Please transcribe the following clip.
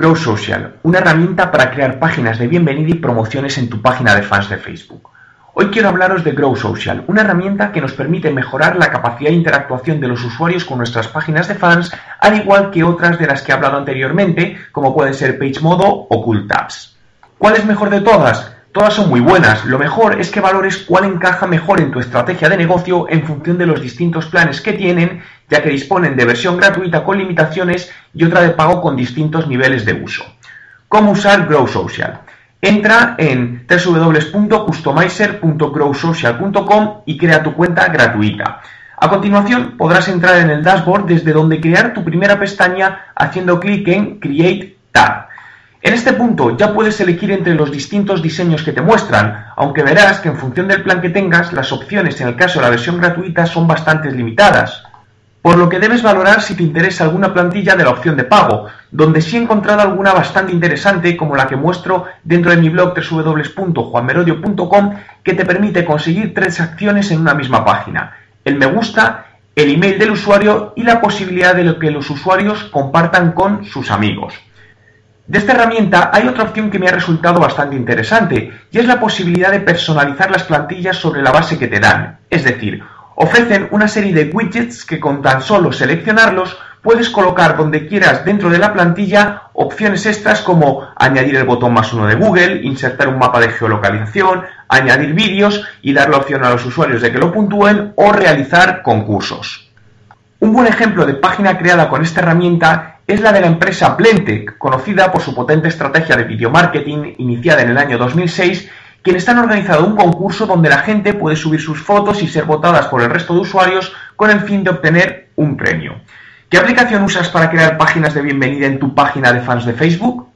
Grow Social, una herramienta para crear páginas de bienvenida y promociones en tu página de fans de Facebook. Hoy quiero hablaros de Grow Social, una herramienta que nos permite mejorar la capacidad de interactuación de los usuarios con nuestras páginas de fans, al igual que otras de las que he hablado anteriormente, como pueden ser Page Modo o Cool Tabs. ¿Cuál es mejor de todas? Todas son muy buenas, lo mejor es que valores cuál encaja mejor en tu estrategia de negocio en función de los distintos planes que tienen, ya que disponen de versión gratuita con limitaciones y otra de pago con distintos niveles de uso. ¿Cómo usar Grow Social? Entra en www.customizer.growsocial.com y crea tu cuenta gratuita. A continuación podrás entrar en el dashboard desde donde crear tu primera pestaña haciendo clic en Create Tab. En este punto ya puedes elegir entre los distintos diseños que te muestran, aunque verás que en función del plan que tengas, las opciones en el caso de la versión gratuita son bastante limitadas por lo que debes valorar si te interesa alguna plantilla de la opción de pago, donde sí he encontrado alguna bastante interesante como la que muestro dentro de mi blog www.juanmerodio.com que te permite conseguir tres acciones en una misma página, el me gusta, el email del usuario y la posibilidad de que los usuarios compartan con sus amigos. De esta herramienta hay otra opción que me ha resultado bastante interesante y es la posibilidad de personalizar las plantillas sobre la base que te dan, es decir, Ofrecen una serie de widgets que con tan solo seleccionarlos puedes colocar donde quieras dentro de la plantilla opciones extras como añadir el botón más uno de Google, insertar un mapa de geolocalización, añadir vídeos y dar la opción a los usuarios de que lo puntúen o realizar concursos. Un buen ejemplo de página creada con esta herramienta es la de la empresa Blendtec, conocida por su potente estrategia de video marketing iniciada en el año 2006 quienes han organizado un concurso donde la gente puede subir sus fotos y ser votadas por el resto de usuarios con el fin de obtener un premio. ¿Qué aplicación usas para crear páginas de bienvenida en tu página de fans de Facebook?